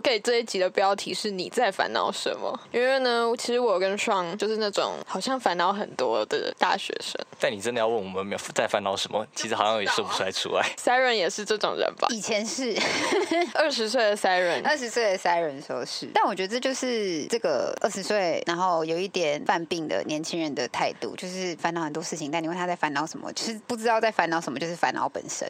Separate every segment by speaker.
Speaker 1: 我给这一集的标题是你在烦恼什么？因为呢，其实我跟双就是那种好像烦恼很多的大学生。
Speaker 2: 但你真的要问我们没有在烦恼什么，其实好像也说不出来出来。
Speaker 1: Siren 也是这种人吧？
Speaker 3: 以前是
Speaker 1: 二十岁的 Siren，
Speaker 3: 二十岁的 Siren 说是，但我觉得这就是这个二十岁，然后有一点犯病的年轻人的态度，就是烦恼很多事情，但你问他在烦恼什么，就是不知道在烦恼什么，就是烦恼本身。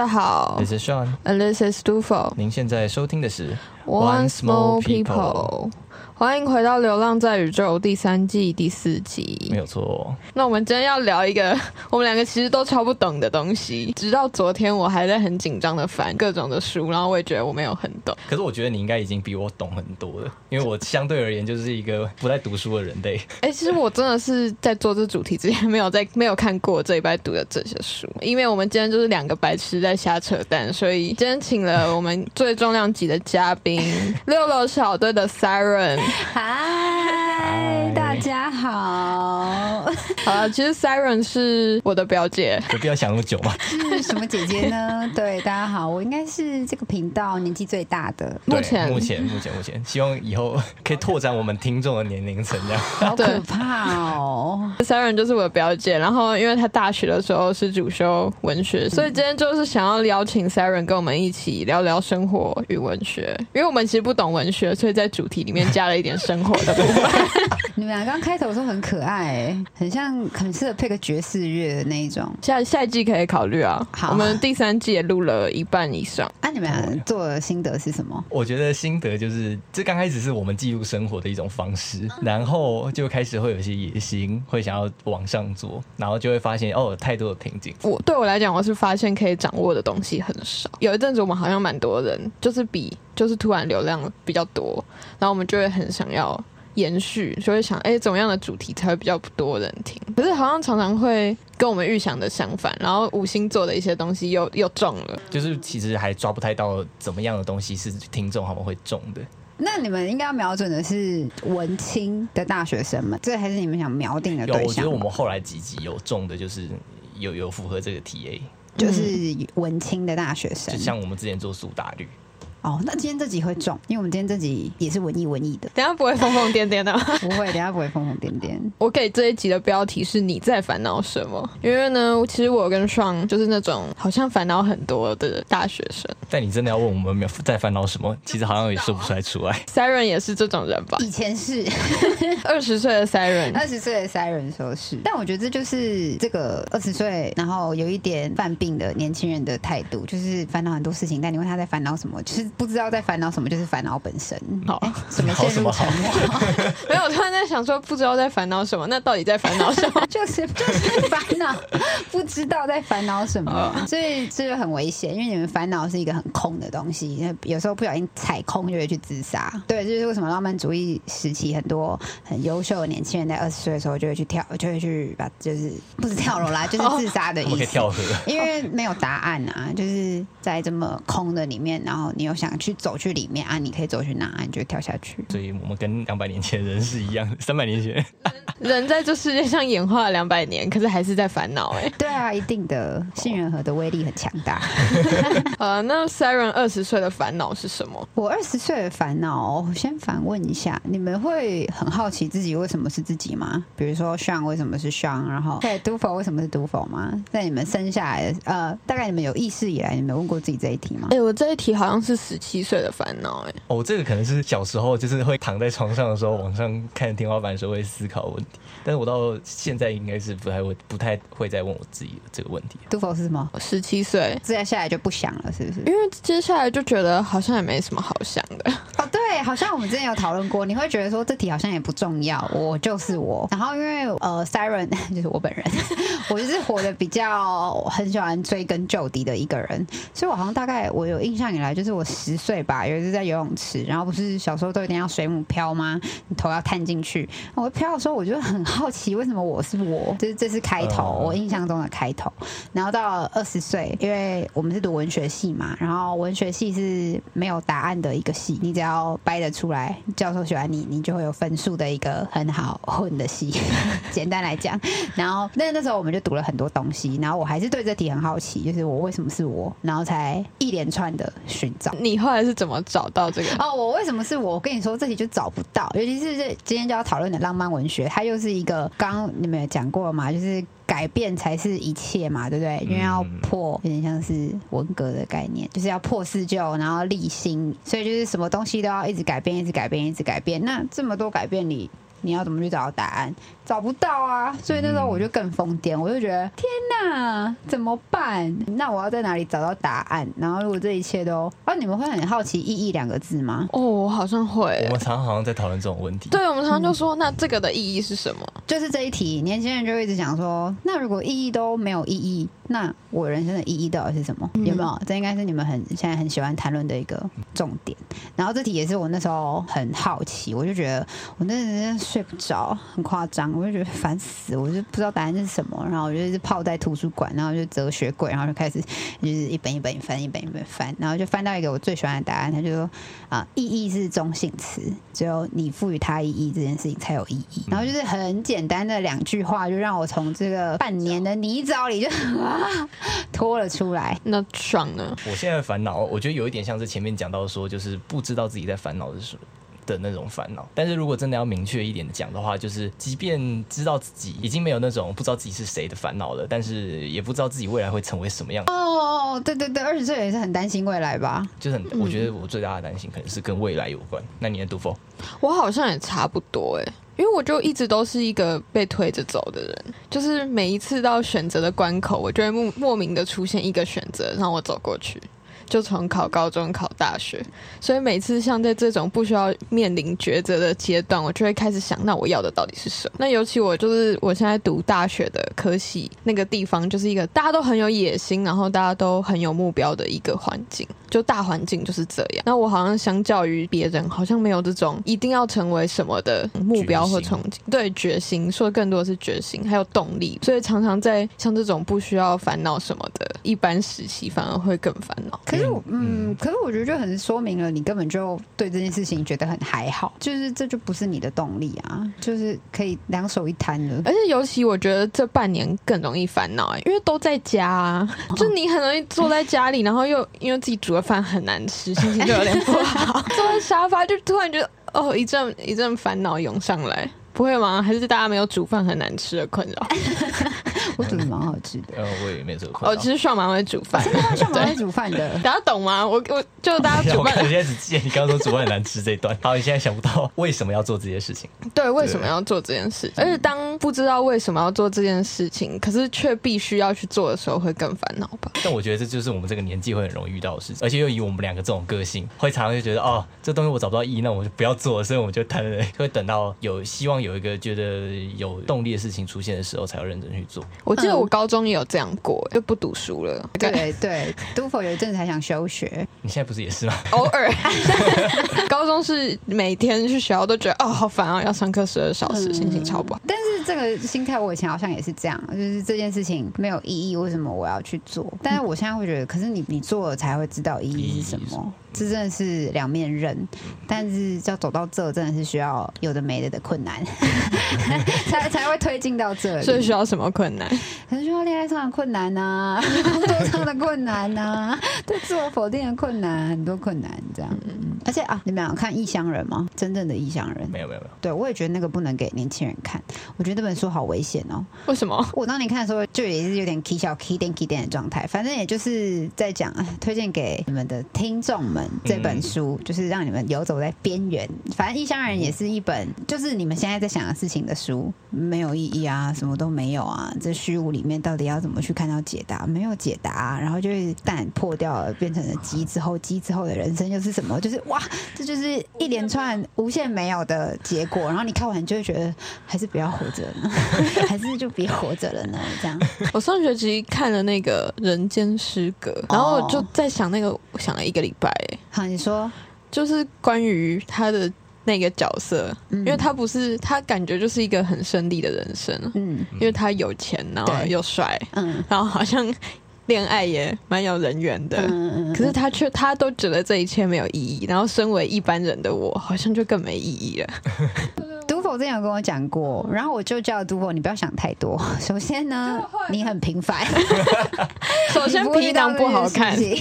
Speaker 1: 家好
Speaker 2: ？This is Sean。
Speaker 1: ，and this is Dufo。
Speaker 2: 您现在收听的是
Speaker 1: One Small People，欢迎回到《流浪在宇宙》第三季第四集。
Speaker 2: 没有错，
Speaker 1: 那我们今天要聊一个我们两个其实都超不懂的东西，直到昨天我还在很紧张的翻各种的书，然后我也觉得我没有很懂。
Speaker 2: 可是我觉得你应该已经比我懂很多了，因为我相对而言就是一个不太读书的人类。
Speaker 1: 哎、其实我真的是在做这主题之前没有在没有看过这一拜读的这些书，因为我们今天就是两个白痴在瞎扯淡，所以今天请了我们最重量级的嘉宾六楼小队的 Siren。
Speaker 3: 嗨，大家好，
Speaker 1: 好了，其实 Siren 是我的表姐，
Speaker 2: 有必要想那么久吗？
Speaker 3: 是什么姐姐呢？对，大家好，我应该是这个频道年纪最大的，
Speaker 1: 目前
Speaker 2: 目前目前目前，希望以后可以拓展我们听众的年龄层，这样。
Speaker 3: 好
Speaker 1: 对
Speaker 3: 可怕哦
Speaker 1: ！Siren 就是我的表姐，然后因为她大学的时候是主修文学，所以今天就是想要邀请 Siren 跟我们一起聊聊生活与文学，因为我们其实不懂文学，所以在主题里面加了一点生活的部分。
Speaker 3: 你们俩刚开头的时候很可爱、很像很适合配个爵士乐的那一种。
Speaker 1: 下下一季可以考虑啊，
Speaker 3: 好
Speaker 1: 我们第三季也录了一半以上。
Speaker 3: 啊，你们做的心得是什么？
Speaker 2: 我觉得心得就是，这刚开始是我们记录生活的一种方式，然后就开始会有一些野心，会想要往上做，然后就会发现哦，有太多的瓶颈。
Speaker 1: 我对我来讲，我是发现可以掌握的东西很少。有一阵子我们好像蛮多人，就是比就是突然流量比较多，然后我们就会很想要延续，就会想哎、怎么样的主题才会比较多人听？可是好像常常会跟我们预想的相反，然后五星座的一些东西又又中了。
Speaker 2: 就是其实还抓不太到怎么样的东西是听众他们会中的。
Speaker 3: 那你们应该要瞄准的是文青的大学生们，这还是你们想瞄定的，对象吗？
Speaker 2: 我觉得我们后来几集有中的就是有有符合这个 TA，
Speaker 3: 就是文青的大学生
Speaker 2: 就。像我们之前做苏打绿，
Speaker 3: 哦，那今天这集会中，因为我们今天这集也是文艺文艺的，
Speaker 1: 等下不会疯疯癫癫的。
Speaker 3: 不会，等下不会疯疯癫癫。
Speaker 1: 我给这一集的标题是你在烦恼什么？因为呢，其实我跟双就是那种好像烦恼很多的大学生。
Speaker 2: 但你真的要问我们没有在烦恼什么，其实好像也说不出来出来。
Speaker 1: Siren 也是这种人吧？
Speaker 3: 以前是
Speaker 1: 二十岁的 Siren，
Speaker 3: 二十岁的 Siren 说是，但我觉得这就是这个二十岁，然后有一点犯病的年轻人的态度，就是烦恼很多事情，但你问他在烦恼什么，就是不知道在烦恼什么，就是烦恼本身。
Speaker 1: 好
Speaker 3: 哎什么陷入沉默？
Speaker 1: 没有，我突然在想说，不知道在烦恼什么，那到底在烦恼什么？
Speaker 3: 就是就是烦恼，不知道在烦恼什么，所以这就很危险，因为你们烦恼是一个很空的东西，有时候不小心踩空就会去自杀。对，这就是为什么浪漫主义时期很多很优秀的年轻人在二十岁的时候就会去跳，就会去把就是不是跳楼啦，就是自杀的意思。
Speaker 2: 以跳河，
Speaker 3: 因为没有答案啊，就是在这么空的里面，然后你又想去走去里面啊，你可以走去哪啊，你就跳下去。
Speaker 2: 所以我们跟两百年前的人是一样，三百年前。
Speaker 1: 人在这世界上演化了两百年，可是还是在烦恼哎。
Speaker 3: 对啊，一定的，杏仁核的威力很强大。
Speaker 1: 呃，那 Siren 二十岁的烦恼是什么？
Speaker 3: 我二十岁的烦恼，我先反问一下，你们会很好奇自己为什么是自己吗？比如说 Sean 为什么是 Sean，然后对 Dufo 为什么是 Dufo 吗？在你们生下来的，呃，大概你们有意识以来，你们有问过自己这一题吗？
Speaker 1: 哎、我这一题好像是十七岁的烦恼，哎，
Speaker 2: 哦，这个可能是小时候就是会躺在床上的时候，往上看天花板的时候会思考的问题，但是我到现在应该是不太会不太会再问我自己这个问题。
Speaker 3: 杜甫是什么？
Speaker 1: 十七岁，
Speaker 3: 接下来就不想了，是不是？
Speaker 1: 因为接下来就觉得好像也没什么好想的。
Speaker 3: 哦，对，好像我们之前有讨论过，你会觉得说这题好像也不重要，我就是我。然后因为呃，Siren 就是我本人，我就是活得比较很喜欢追根究底的一个人，所以我好像大概我有印象以来，就是我十岁吧，有一次在游泳池，然后不是小时候都一定要水母漂吗？你头要探进去，我漂的时候我就很好奇，为什么我是我？就是这是开头，
Speaker 2: 嗯
Speaker 3: 我印象中的开头。然后到了二十岁，因为我们是读文学系嘛，然后文学系是没有答案的一个系，你只要掰得出来，教授喜欢你，你就会有分数的一个很好混的系。简单来讲，然后那那时候我们就读了很多东西，然后我还是对这题很好奇，就是我为什么是我，然后才一连串的寻找。
Speaker 1: 你后来是怎么找到这个？
Speaker 3: 哦，我为什么是我？我跟你说，这题就找不到，尤其是这今天就要讨论的浪漫文学，它又是一个刚刚你们有讲过了嘛，就是改变才是一切嘛，对不对？因为要破，有点像是文革的概念，就是要破四旧，然后立新，所以就是什么东西都要一直改变，一直改变，一直改变。那这么多改变里。你要怎么去找到答案？找不到啊！所以那时候我就更疯癫，我就觉得天哪，怎么办？那我要在哪里找到答案？然后如果这一切都……啊，你们会很好奇“意义”两个字吗？
Speaker 1: 哦，我好像会
Speaker 2: 我。们常常好像在讨论这种问题。
Speaker 1: 对，我们常常就说，那这个的意义是什么？
Speaker 3: 就是这一题，年轻人就一直讲说，那如果意义都没有意义，那我人生的意义到底是什么？有没有？这应该是你们很现在很喜欢谈论的一个重点。然后这题也是我那时候很好奇，我就觉得我那真的睡不着，很夸张，我就觉得烦死，我就不知道答案是什么。然后我就一直泡在图书馆，然后就哲学柜，然后就开始就是一本一本翻，一本一本翻，然后就翻到一个我最喜欢的答案，他就说啊，意义是中性词，只有你赋予它意义这件事情才有意义。然后就是很简单的两句话，就让我从这个半年的泥沼里就啊 拖了出来。
Speaker 1: 那爽呢？
Speaker 2: 我现在的烦恼，我觉得有一点像是前面讲到说，就是不知道自己在烦恼的时候。的那种烦恼，但是如果真的要明确一点讲的话，就是即便知道自己已经没有那种不知道自己是谁的烦恼了，但是也不知道自己未来会成为什么样，
Speaker 3: 哦，对对对，二十岁也是很担心未来吧？
Speaker 2: 就是很，我觉得我最大的担心可能是跟未来有关。那你的杜否？
Speaker 1: 我好像也差不多哎、因为我就一直都是一个被推着走的人，就是每一次到选择的关口，我就会莫莫名的出现一个选择让我走过去。就从考高中考大学，所以每次像在这种不需要面临抉择的阶段，我就会开始想，那我要的到底是什么？那尤其我就是我现在读大学的科系，那个地方就是一个大家都很有野心，然后大家都很有目标的一个环境，就大环境就是这样。那我好像相较于别人，好像没有这种一定要成为什么的目标或憧憬，对决心说的更多的是决心，还有动力，所以常常在像这种不需要烦恼什么的一般时期，反而会更烦恼。
Speaker 3: 是我，
Speaker 2: 嗯
Speaker 3: 嗯，可是我觉得就很说明了你根本就对这件事情觉得很还好，就是这就不是你的动力啊，就是可以两手一摊了。
Speaker 1: 而且尤其我觉得这半年更容易烦恼哎，因为都在家啊，就你很容易坐在家里，然后又因为自己煮的饭很难吃，心情就有点不好，坐在沙发就突然觉得哦一阵一阵烦恼涌上来。不会吗？还是大家没有煮饭很难吃的困扰？
Speaker 3: 我煮的蛮好吃的，
Speaker 2: 呃，我也没有这个困
Speaker 1: 哦，
Speaker 2: 扰。
Speaker 1: 其实爽蛮会煮饭，
Speaker 3: 他像蛮会煮饭的。
Speaker 1: 大家懂吗？我我就大家煮饭
Speaker 2: 我现在只记得你刚刚说煮饭很难吃这一段，好，你现在想不到为什么要做这件事情。
Speaker 1: 对，为什么要做这件事？而且当不知道为什么要做这件事情，可是却必须要去做的时候，会更烦恼吧？
Speaker 2: 但我觉得这就是我们这个年纪会很容易遇到的事情，而且又以我们两个这种个性，会常常就觉得哦，这东西我找不到意义，那我就不要做，所以我们就谈，会等到有希望有一个觉得有动力的事情出现的时候，才要认真去做。
Speaker 1: 我记得
Speaker 3: 嗯
Speaker 1: 我高中也有这样过，就不读书了。
Speaker 3: 对对，读否有一阵子还想休学，
Speaker 2: 你现在不是也是吗？
Speaker 1: 偶尔，高中是每天去学校都觉得哦好烦啊，要上课十二小时，
Speaker 3: 嗯
Speaker 1: 心情超不好。
Speaker 3: 但是这个心态我以前好像也是这样，就是这件事情没有意义，为什么我要去做？但是我现在会觉得，可是你你做了才会知道意义是什
Speaker 2: 意义是什
Speaker 3: 么，这真的是两面刃。但是要走到这，真的是需要有的没的的困难，才才会推进到这里。
Speaker 1: 所以需要什么困难？
Speaker 3: 可能需要恋爱上的困难呐、工作上的困难呐、对自我否定的困难，很多困难这样。嗯而且啊，你们有看《异乡人》吗？真正的异乡人，
Speaker 2: 没有没有没有，
Speaker 3: 对我也觉得那个不能给年轻人看。我觉觉得这本书好危险哦。
Speaker 1: 为什么？
Speaker 3: 我当年看的时候，就也是有点 key 小 key 点 key 点的状态。反正也就是在讲，哎推荐给你们的听众们这本书，就是让你们游走在边缘。反正《异乡人》也是一本，就是你们现在在想的事情的书，没有意义啊，什么都没有啊。这虚无里面到底要怎么去看到解答？没有解答，然后就是蛋破掉了，变成了鸡之后，鸡之后的人生又是什么？就是哇，这就是一连串无限没有的结果。然后你看完就会觉得，还是不要活着了，还是就别活着了呢？这样。
Speaker 1: 我上学期看了那个《人间失格》，然后我就在想那个，我想了一个礼拜，哎
Speaker 3: 好，你说，
Speaker 1: 就是关于他的那个角色，
Speaker 3: 嗯
Speaker 1: 因为他不是他感觉就是一个很顺利的人生，
Speaker 3: 嗯
Speaker 1: 因为他有钱，然后又帅，
Speaker 3: 嗯
Speaker 1: 然后好像恋爱也蛮有人缘的。
Speaker 3: 嗯嗯，
Speaker 1: 可是他却他都觉得这一切没有意义，然后身为一般人的我，好像就更没意义了。
Speaker 3: 杜否之前有跟我讲过，然后我就叫杜否，你不要想太多。首先呢，你很平凡，
Speaker 1: 首先皮囊不好看
Speaker 3: 对，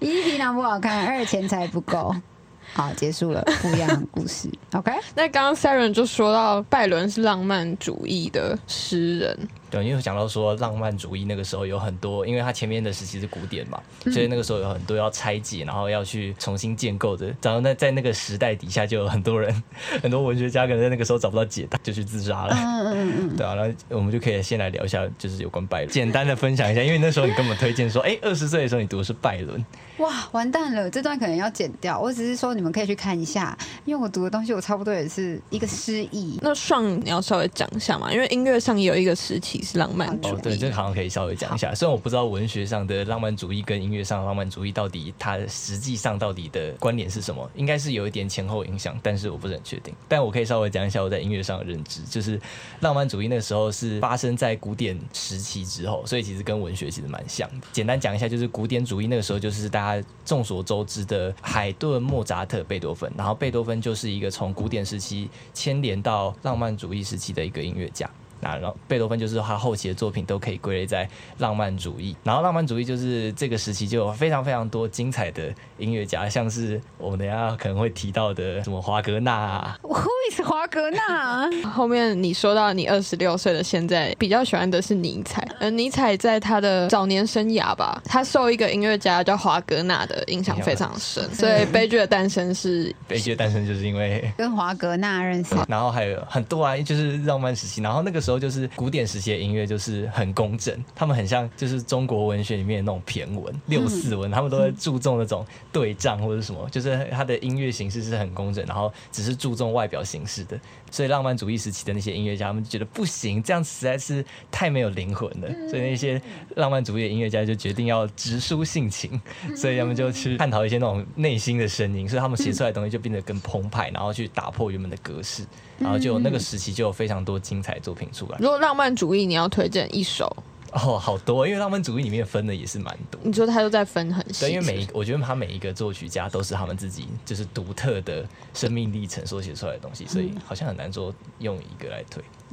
Speaker 3: 一皮囊不好看，二钱财不够。好，结束了，不一样的故事。OK，
Speaker 1: 那刚刚 Siren 就说到拜伦是浪漫主义的诗人，
Speaker 2: 对，因为讲到说浪漫主义那个时候有很多，因为它前面的时期是古典嘛，所以那个时候有很多要拆解，然后要去重新建构的。然后那在那个时代底下，就有很多人，很多文学家可能在那个时候找不到解答，就去自杀了。
Speaker 3: 嗯嗯嗯
Speaker 2: 对啊，然后我们就可以先来聊一下，就是有关拜伦，简单的分享一下，因为那时候你跟我们推荐说，哎，二十岁的时候你读的是拜伦，
Speaker 3: 嗯，哇，完蛋了，这段可能要剪掉。我只是说你们可以去看一下，因为我读的东西我差不多也是一个诗意。
Speaker 1: 那上你要稍微讲一下嘛，因为音乐上也有一个时期是浪漫主义。
Speaker 2: 哦，对，这个好像可以稍微讲一下。虽然我不知道文学上的浪漫主义跟音乐上的浪漫主义到底它实际上到底的关联是什么，应该是有一点前后影响，但是我不是很确定。但我可以稍微讲一下我在音乐上的认知，就是浪漫主义那时候是发生在古典时期之后，所以其实跟文学其实蛮像的。简单讲一下，就是古典主义那个时候就是大家众所周知的海顿、莫扎特、贝多芬，然后贝多芬就是一个从古典时期牵连到浪漫主义时期的一个音乐家。那然后贝多芬就是他后期的作品都可以归类在浪漫主义，然后浪漫主义就是这个时期就有非常非常多精彩的音乐家，像是我们等下可能会提到的什么华格纳啊，
Speaker 3: Who is 华格纳？
Speaker 1: 后面你说到你二十六岁的现在，比较喜欢的是尼采。而尼采在他的早年生涯吧，他受一个音乐家叫华格纳的影响非常深，所以《悲剧的诞生》是
Speaker 2: 悲剧的诞生就是因为
Speaker 3: 跟华格纳认识。
Speaker 2: 然后还有很多啊，就是浪漫时期，然后那个时候就是古典时期的音乐就是很工整，他们很像就是中国文学里面的那种骈文、六四文，他们都会注重那种对仗或者什么，就是它的音乐形式是很工整，然后只是注重外表形式的。所以浪漫主义时期的那些音乐家，他们就觉得不行，这样实在是太没有灵魂了。所以那些浪漫主义的音乐家就决定要直抒性情，所以他们就去探讨一些那种内心的声音，所以他们写出来的东西就变得更澎湃，然后去打破原本的格式，然后就那个时期就有非常多精彩作品出来。
Speaker 1: 如果浪漫主义你要推荐一首，
Speaker 2: 哦，好多，因为浪漫主义里面分的也是蛮多。
Speaker 1: 你说他都在分很细，
Speaker 2: 对，因为每一个，我觉得他每一个作曲家都是他们自己就是独特的生命历程所写出来的东西，所以好像很难说用一个来推。
Speaker 1: 嗯，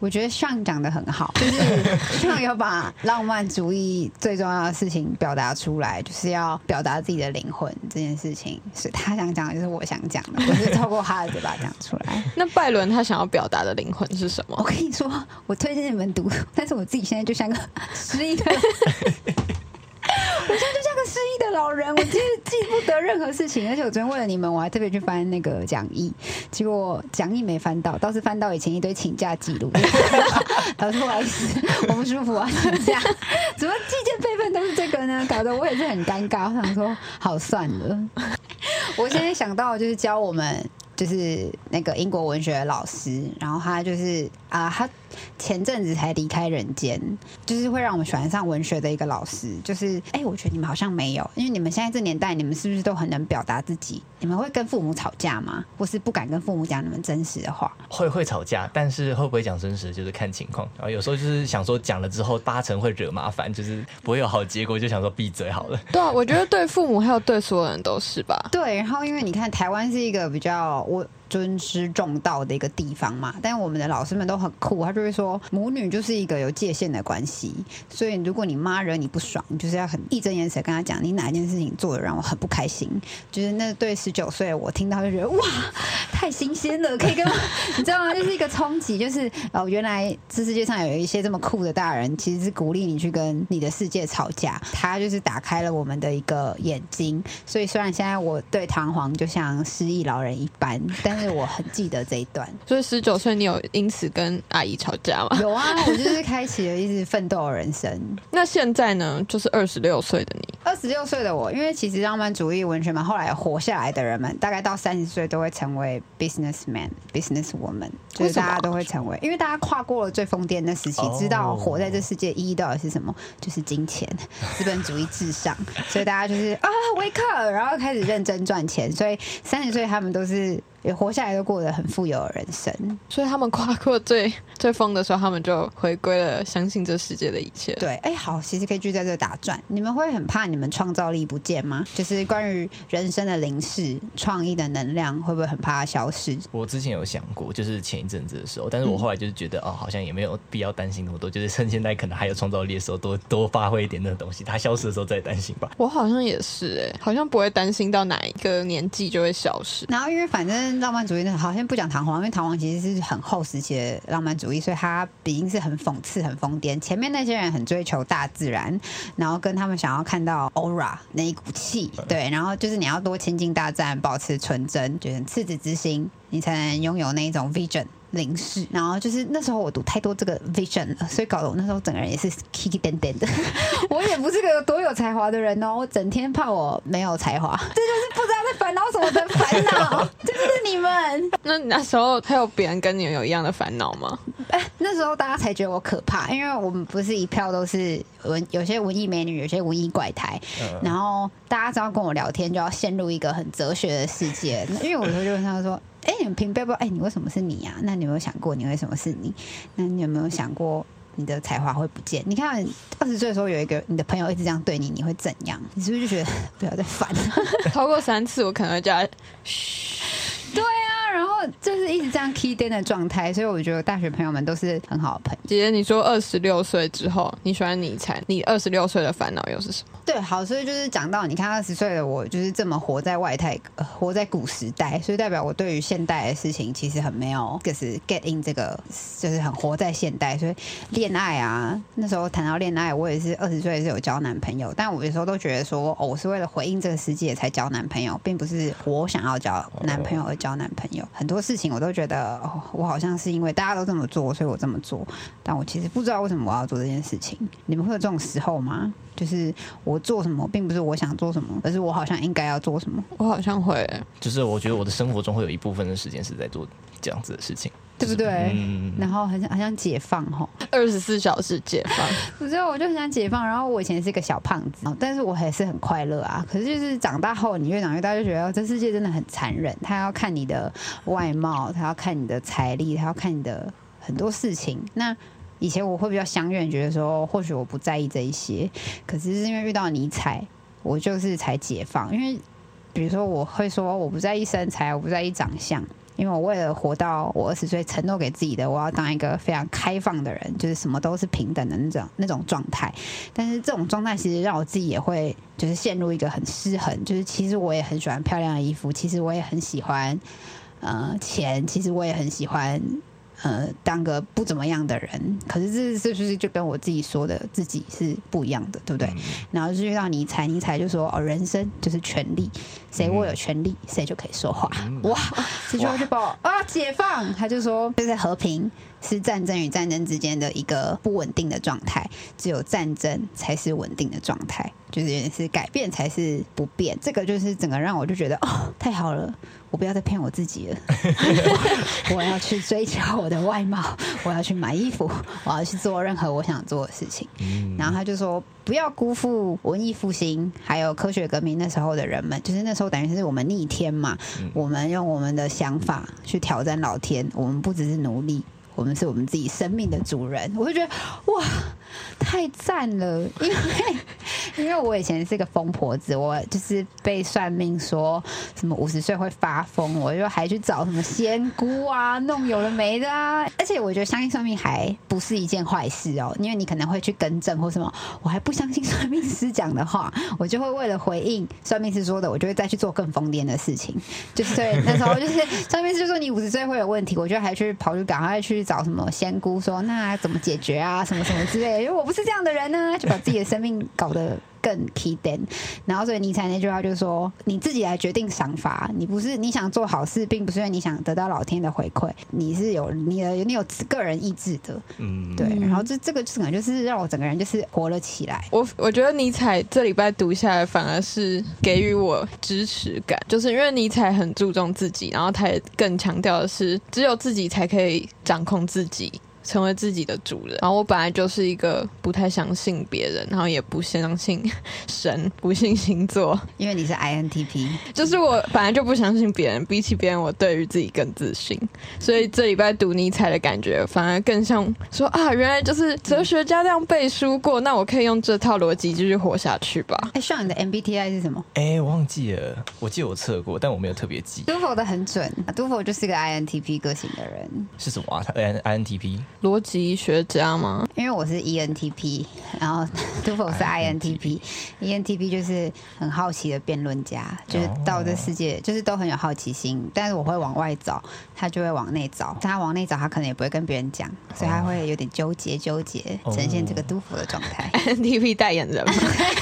Speaker 3: 我觉得上讲的很好，就是上要把浪漫主义最重要的事情表达出来，就是要表达自己的灵魂这件事情，是他想讲的，就是我想讲的，我是透过他的嘴巴讲出来。
Speaker 1: 那拜伦他想要表达的灵魂是什么我？
Speaker 3: 跟你说，我推荐你们读，但是我自己现在就像个失忆的。我现在就像个失忆的老人，我记记不得任何事情，而且我昨天为了你们，我还特别去翻那个讲义，结果讲义没翻到，倒是翻到以前一堆请假记录。老师不好意思，我不舒服啊，请假，怎么寄件备份都是这个呢？搞得我也是很尴尬。我想说，好算了。我现在想到就是教我们。就是那个英国文学的老师，然后他就是啊，他前阵子才离开人间，就是会让我们喜欢上文学的一个老师。就是哎、我觉得你们好像没有，因为你们现在这年代，你们是不是都很能表达自己？你们会跟父母吵架吗？或是不敢跟父母讲你们真实的话？
Speaker 2: 会会吵架，但是会不会讲真实就是看情况。然后有时候就是想说讲了之后八成会惹麻烦，就是不会有好结果，就想说闭嘴好了。
Speaker 1: 对啊，我觉得对父母还有对所有人都是吧。
Speaker 3: 对，然后因为你看台湾是一个比较我尊师重道的一个地方嘛，但我们的老师们都很酷，他就会说母女就是一个有界限的关系，所以如果你妈惹你不爽，就是要很义正言辞地跟她讲，你哪一件事情做的让我很不开心，就是那对十九岁我听到就觉得哇，太新鲜了，可以跟 你知道吗？就是一个冲击，就是哦，原来这世界上有一些这么酷的大人，其实是鼓励你去跟你的世界吵架。他就是打开了我们的一个眼睛，所以虽然现在我对弹簧就像失忆老人一般，但是我很记得这一段。
Speaker 1: 所以十九岁你有因此跟阿姨吵架吗？
Speaker 3: 有啊，我就是开启了一直奋斗的人生。
Speaker 1: 那现在呢？就是二十六岁的你，
Speaker 3: 二十六岁的我，因为其实浪漫主义文学们后来活下来的人们，大概到三十岁都会成为 businessman、business woman，就是大家都会成为，因为大家跨过了最疯癫的时期，
Speaker 2: 哦
Speaker 3: 知道活在这世界意义到底是什么，就是金钱、资本主义至上，所以大家就是啊 wake up，然后开始认真赚钱，所以三十岁他们都是也活下来，都过得很富有的人生。
Speaker 1: 所以他们跨过最最疯的时候，他们就回归了相信这世界的一切。
Speaker 3: 对，哎、好，其实可以聚在这打转。你们会很怕你们创造力不见吗？就是关于人生的灵视、创意的能量，会不会很怕它消失？
Speaker 2: 我之前有想过，就是前一阵子的时候，但是我后来就是觉得，哦，好像也没有必要担心那么多，就是趁现在可能还有创造力的时候，多多发挥一点那个东西，它消失的时候再担心吧。
Speaker 1: 我好像也是、哎，好像不会担心到哪一个年纪就会消失。
Speaker 3: 然后，因为反正浪漫主义呢，好像不讲弹簧，因为弹簧其实是很后时期的浪漫主义，所以它毕竟是很讽刺、很疯癫。前面那些人很追求大自然，然后跟他们想要看到 aura 那一股气，对，然后就是你要多亲近大自然，保持纯真，就是赤子之心，你才能拥有那一种 vision。灵视，然后就是那时候我读太多这个 vision 了，所以搞得我那时候整个人也是 kiki 颠颠的。我也不是个有多有才华的人哦，我整天怕我没有才华，这就是不知道在烦恼什么的烦恼，这 就是你们。
Speaker 1: 那你那时候还有别人跟你有一样的烦恼吗？
Speaker 3: 哎，那时候大家才觉得我可怕，因为我们不是一票都是文，有些文艺美女，有些文艺怪胎，
Speaker 2: 嗯
Speaker 3: 然后大家只要跟我聊天，就要陷入一个很哲学的世界。因为我有时候就跟他们说：“哎、你们评标标，哎、你为什么是你啊？那你有没有想过你为什么是你？那你有没有想过？”你的才华会不见。你看，二十岁的时候有一个你的朋友一直这样对你，你会怎样？你是不是就觉得 不要再烦？
Speaker 1: 超过三次，我可能会叫 嘘
Speaker 3: 对啊，然后就是一直这样 key 颠的状态，所以我觉得大学朋友们都是很好的朋友。
Speaker 1: 姐姐，你说二十六岁之后你喜欢尼采，你二十六岁的烦恼又是什么？
Speaker 3: 对，好，所以就是讲到你看二十岁的我，就是这么活在外太，呃活在古时代，所以代表我对于现代的事情其实很没有，就是 get in 这个，就是很活在现代。所以恋爱啊，那时候谈到恋爱，我也是二十岁是有交男朋友，但我有时候都觉得说，哦，我是为了回应这个世界才交男朋友，并不是我想要交男朋友而交男朋友。很多事情我都觉得，哦，我好像是因为大家都这么做，所以我这么做，但我其实不知道为什么我要做这件事情。你们会有这种时候吗？就是我做什么，并不是我想做什么，而是我好像应该要做什么，
Speaker 1: 我好像会、
Speaker 2: 就是我觉得我的生活中会有一部分的时间是在做这样子的事情，
Speaker 3: 对不对？
Speaker 2: 嗯，
Speaker 3: 然后很想很想解放吼，
Speaker 1: 二十四小时解放。
Speaker 3: 不知道我就很想解放。然后我以前是一个小胖子，但是我还是很快乐啊。可是就是长大后，你越长越大，就觉得哦这世界真的很残忍。他要看你的外貌，他要看你的财力，他要看你的很多事情。那以前我会比较相怨，觉得说或许我不在意这一些，可是是因为遇到尼采，我就是才解放。因为比如说我会说我不在意身材，我不在意长相。因为我为了活到我二十岁，承诺给自己的，我要当一个非常开放的人，就是什么都是平等的那种那种状态。但是这种状态其实让我自己也会就是陷入一个很失衡，就是其实我也很喜欢漂亮的衣服，其实我也很喜欢呃钱，其实我也很喜欢呃当个不怎么样的人。可是这是不是就跟我自己说的自己是不一样的，对不对？然后就遇到尼采，尼采就说：“哦，人生就是权利，谁握有权利，谁就可以说话。哇，这句话就把我啊解放。他就说，就是和平是战争与战争之间的一个不稳定的状态，只有战争才是稳定的状态，就是也是改变才是不变。这个就是整个让我就觉得哦，太好了。我不要再骗我自己了，我要去追求我的外貌，我要去买衣服，我要去做任何我想做的事情。
Speaker 2: 嗯
Speaker 3: 然后他就说，不要辜负文艺复兴还有科学革命那时候的人们，就是那时候等于是我们逆天嘛，我们用我们的想法去挑战老天，我们不只是奴隶。我们是我们自己生命的主人，我就觉得哇，太赞了！因为 因为我以前是个疯婆子，我就是被算命说什么五十岁会发疯，我就还去找什么仙姑啊，弄有的没的啊。而且我觉得相信算命还不是一件坏事哦，因为你可能会去更正或什么。我还不相信算命师讲的话，我就会为了回应算命师说的，我就会再去做更疯癫的事情。就是对那时候就是算命师就说你五十岁会有问题，我就还去跑去赶快去找什么仙姑说那怎么解决啊，什么什么之类的。因为我不是这样的人呢、就把自己的生命搞得更 key d 然后所以尼采那句话就是说，你自己来决定想法，你不是你想做好事，并不是因为你想得到老天的回馈，你是有你的你有个人意志的，
Speaker 2: 嗯，
Speaker 3: 对。然后这这个可能就是让我整个人就是活了起来。
Speaker 1: 我我觉得尼采这礼拜读下来，反而是给予我支持感，就是因为尼采很注重自己，然后他也更强调的是，只有自己才可以掌控自己。成为自己的主人。然后我本来就是一个不太相信别人，然后也不相信神，不信星座，
Speaker 3: 因为你是 INTP，
Speaker 1: 就是我本来就不相信别人，比起别人，我对于自己更自信。所以这礼拜读尼采的感觉，反而更像说啊，原来就是哲学家这样背书过，那我可以用这套逻辑继续活下去吧。
Speaker 3: 哎，像你的 MBTI 是什么？
Speaker 2: 哎、我忘记了，我记得我测过，但我没有特别记
Speaker 3: 杜否的很准，杜否就是个 INTP 个性的人，
Speaker 2: 是什么啊？他 I INTP
Speaker 1: 逻辑学家吗？
Speaker 3: 因为我是 E ENTP，然后 杜否是 INTP。ENTP 就是很好奇的辩论家，就是到这世界就是都很有好奇心，但是我会往外找，他就会往内找。他往内找，他可能也不会跟别人讲，所以他会有点纠结纠结，
Speaker 2: 哦
Speaker 3: 呈现这个杜甫的状态。
Speaker 1: NTP 代言人吗？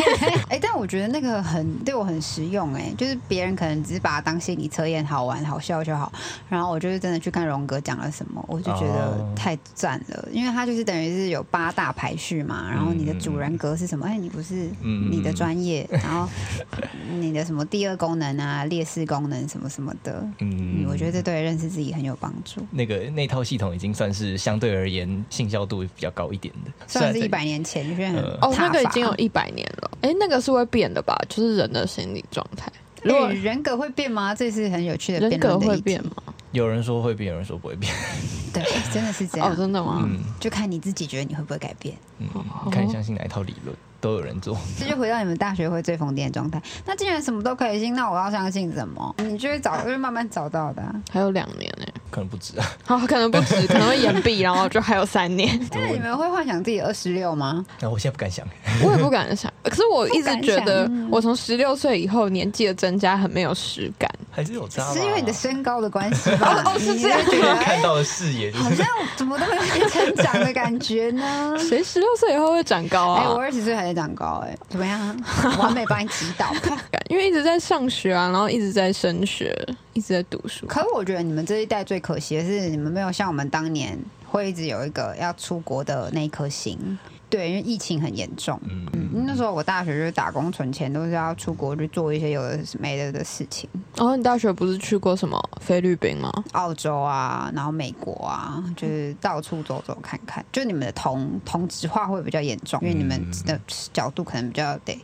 Speaker 3: 哎、但我觉得那个很对我很实用哎、就是别人可能只是把它当心理测验好玩好笑就好，然后我就是真的去看荣格讲了什么，我就觉得
Speaker 2: 哦
Speaker 3: 太赞了，因为它就是等于是有八大排序嘛，然后你的主人格是什么？哎、你不是
Speaker 2: 嗯
Speaker 3: 你的专业，然后你的什么第二功能啊、劣势功能什么什么的，
Speaker 2: 嗯
Speaker 3: 嗯，我觉得这对认识自己很有帮助。
Speaker 2: 那个那套系统已经算是相对而言信效度比较高一点的，
Speaker 3: 算是一百年前，就
Speaker 1: 哦，那个已经有一百年了。哎，那个是会变的吧？就是人的心理状态。如果
Speaker 3: 哎人格会变吗？这是很有趣的
Speaker 1: 人格会变。吗？
Speaker 2: 有人说会变，有人说不会变。
Speaker 3: 对，真的是这样。
Speaker 1: 哦，真的吗？
Speaker 2: 嗯
Speaker 3: 就看你自己觉得你会不会改变。
Speaker 2: 嗯，看你相信哪一套理论，都有人做。
Speaker 3: 这就回到你们大学会最疯癫的状态。那既然什么都可以信，那我要相信什么？你就会找，就会慢慢找到的啊、
Speaker 1: 还有两年呢。
Speaker 2: 可能不止啊。
Speaker 1: 好，可能不止，可能会延毕，然后就还有三年。
Speaker 3: 那你们会幻想自己二十六吗？
Speaker 2: 那我现在不敢想，
Speaker 1: 我也不敢想，可是我一直觉得我从十六岁以后年纪的增加很没有实感。
Speaker 2: 还是有差。
Speaker 3: 是因为你的身高的关系吧？
Speaker 1: 哦是这样
Speaker 2: 看到的视野就是
Speaker 3: 好像怎么都没有成长的感觉呢？
Speaker 1: 谁十六岁以后会长高啊
Speaker 3: 哎、我
Speaker 1: 啊？
Speaker 3: 二十岁还在长高、哎，怎么样？完美帮你击倒。
Speaker 1: 因为一直在上学啊，然后一直在升学，一直在读书。
Speaker 3: 可是我觉得你们这一代最可惜的是，你们没有像我们当年会一直有一个要出国的那一颗心。对，因为疫情很严重。
Speaker 2: 嗯
Speaker 3: 嗯，那时候我大学就是打工存钱，都是要出国去做一些有的没的的事情，
Speaker 1: 哦，你大学不是去过什么菲律宾吗？
Speaker 3: 澳洲啊，然后美国啊，就是到处走走看看。就你们的同同质化会比较严重，因为你们的角度可能比较得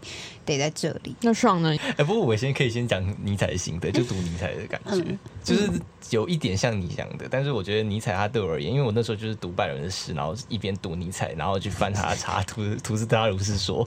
Speaker 3: 得在这里。
Speaker 1: 那爽呢？
Speaker 2: 哎、不过我先可以先讲尼采的心得，就读尼采的感觉，
Speaker 3: 嗯
Speaker 2: 就是有一点像你讲的，但是我觉得尼采他对我而言，因为我那时候就是读拜伦的诗，然后一边读尼采，然后去翻他的查图图斯特拉如是说，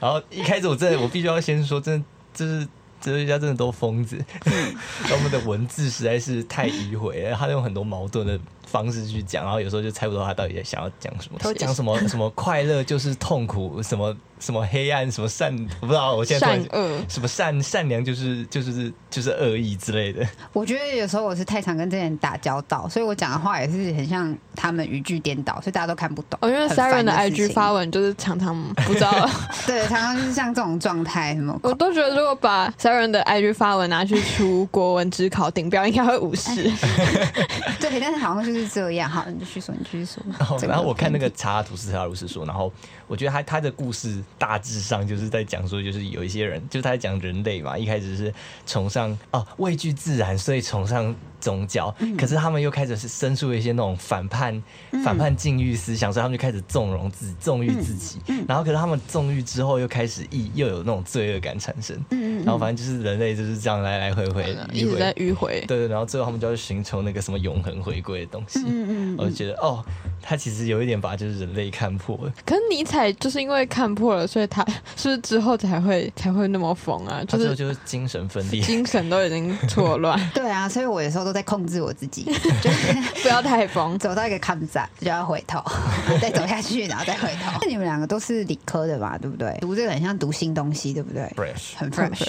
Speaker 2: 然后一开始我真的我必须要先说，真的就是。哲学家真的都疯子，他们的文字实在是太迂回了。他用很多矛盾的方式去讲，然后有时候就猜不到他到底在想要讲什么。他会讲什么 什么快乐就是痛苦，什么什么黑暗，什么善，我不知道。我现在
Speaker 1: 善恶。
Speaker 2: 什么善善良就是就是就是恶意之类的，
Speaker 3: 我觉得有时候我是太常跟这些人打交道，所以我讲的话也是很像他们语句颠倒，所以大家都看不懂。
Speaker 1: 哦，因为 Siren 的 IG 发文就是常常不知道，
Speaker 3: 对，常常就是像这种状态，什么
Speaker 1: 我都觉得如果把 Siren 的 IG 发文拿去出国文只考顶标，应该会无视。
Speaker 3: 对，但是好像就是这样。好，你继续说，你继续说。
Speaker 2: 然后然后我看那个查图斯特拉如是说，然后我觉得他他的故事大致上就是在讲说，就是有一些人，就是他在讲人类嘛，一开始是崇尚哦畏惧自然，所以崇尚宗教，可是他们又开始是生出了一些那种反叛、反叛禁欲思想，所以他们就开始纵容自纵欲自己。然后，可是他们纵欲之后，又开始意又有那种罪恶感产生。然后，反正就是人类就是这样来来回回
Speaker 1: 一直在迂回。
Speaker 2: 对对，然后最后他们就要寻求那个什么永恒回归的东西。我就觉得哦，他其实有一点把就是人类看破了。
Speaker 1: 可是尼采就是因为看破了，所以他 是不是之后才会才会那么疯啊？就是
Speaker 2: 就是精神分裂，
Speaker 1: 精神都已经错乱。
Speaker 3: 对啊，所以我有时候都在控制我自己，就
Speaker 1: 不要太疯，
Speaker 3: 走到一个看站就要回头，再走下去，然后再回头。那你们两个都是理科的吧？对不对？读这个很像读新东西，对不对
Speaker 2: ？fresh，
Speaker 3: 很 fresh。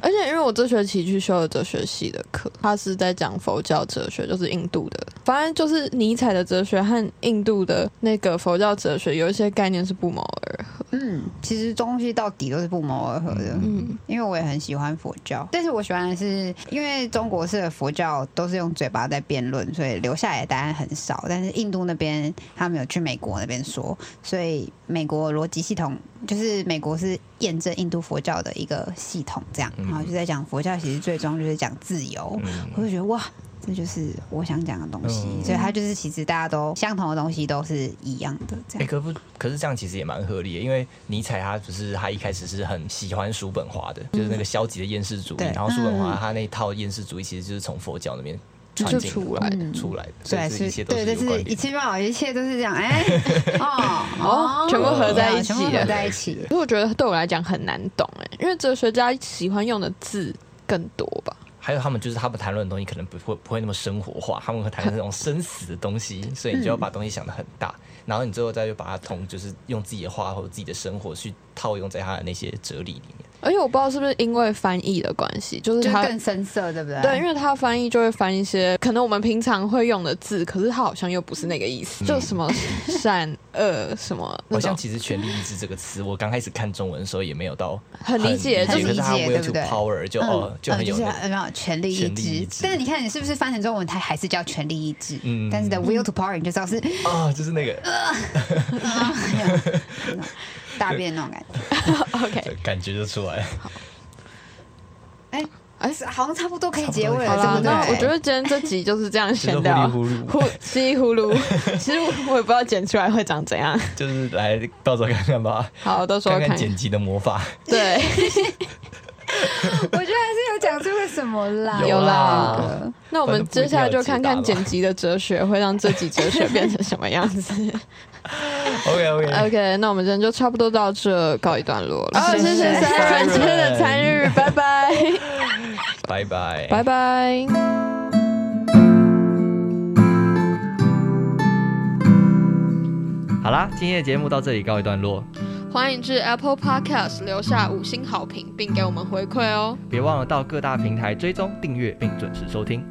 Speaker 1: 而且因为我这学期去修了哲学系的课，他是在讲佛教哲学，就是印度的。反正就是尼采的哲学和印度的那个佛教哲学有一些概念是不谋而合。
Speaker 3: 嗯，其实东西到底都是不谋而合的。嗯，因为我也很喜欢佛教，但是我喜欢的是，因为中国式的佛教都是用嘴巴在辩论，所以留下来的答案很少。但是印度那边他们有去美国那边说，所以美国逻辑系统就是美国是验证印度佛教的一个系统，这样，然后就在讲佛教其实最终就是讲自由。我就觉得哇。这就是我想讲的东西，所以它就是其实大家都相同的东西都是一样的。这样，
Speaker 2: 哎，可不，可是这样其实也蛮合理的，因为尼采他不是他一开始是很喜欢叔本华的，就是那个消极的厌世主义，然后叔本华他那一套厌世主义其实就是从佛教那边传进
Speaker 1: 出来
Speaker 2: 的，出来的，对，
Speaker 3: 是
Speaker 2: 一切都
Speaker 3: 是对，
Speaker 2: 是
Speaker 3: 一切都好，一切都是这样，哎，
Speaker 1: 哦哦，全部合在一起，
Speaker 3: 全部合在一起。
Speaker 1: 因为我觉得对我来讲很难懂，哎，因为哲学家喜欢用的字更多吧。
Speaker 2: 还有他们就是他们谈论的东西可能不会不会那么生活化，他们会谈论那种生死的东西，所以你就要把东西想得很大，然后你最后再去把它同就是用自己的话或者自己的生活去套用在他的那些哲理里面。
Speaker 1: 而且我不知道是不是因为翻译的关系，就是它
Speaker 3: 更深色，对不对？
Speaker 1: 对，因为它翻译就会翻一些可能我们平常会用的字，可是它好像又不是那个意思，就什么善恶什么。
Speaker 2: 好像其实“权力意志”这个词，我刚开始看中文的时候也没有到
Speaker 1: 很理解，
Speaker 2: 就是它 “will to
Speaker 3: 对
Speaker 2: power” 就哦就很有
Speaker 3: 那权力意志。但是你看，你是不是翻成中文，它还是叫权力意志？嗯，但是的 “will to power” 你就知道是
Speaker 2: 啊，就是那个。
Speaker 3: 大便那种感觉，
Speaker 1: OK，
Speaker 2: 感觉就出来。
Speaker 3: 哎哎，好像差不多可以结尾了，
Speaker 1: 对
Speaker 3: 不对？
Speaker 1: 我觉得今天这集就是这样闲聊，
Speaker 2: 呼
Speaker 1: 稀里呼噜。其实我也不知道剪出来会长怎样，
Speaker 2: 就是来到时候看看吧。
Speaker 1: 好，到时候
Speaker 2: 看剪辑的魔法。
Speaker 1: 对，
Speaker 3: 我觉得还是有讲出个什么啦，
Speaker 1: 有啦。那我们接下来就看看剪辑的哲学会让这集哲学变成什么样子。
Speaker 2: OK OK
Speaker 1: OK，那我们今天就差不多到这告一段落了。谢谢 Sarah 今天的参与，拜拜，
Speaker 2: 拜拜，
Speaker 1: 拜拜。
Speaker 2: 好啦，今天的节目到这里告一段落。
Speaker 1: 欢迎至 Apple Podcast 留下五星好评，并给我们回馈哦。
Speaker 2: 别忘了到各大平台追踪订阅，并准时收听。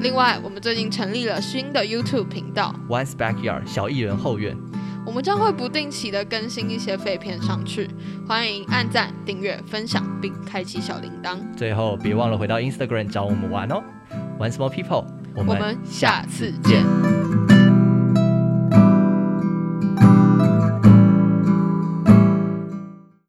Speaker 1: 另外，我们最近成立了新的 YouTube 频道
Speaker 2: One's Backyard 小艺人后院。
Speaker 1: 我们将会不定期的更新一些废片上去，欢迎按赞、订阅、分享，并开启小铃铛。
Speaker 2: 最后，别忘了回到 Instagram 找我们玩哦，玩 Small People。
Speaker 1: 我们下次见。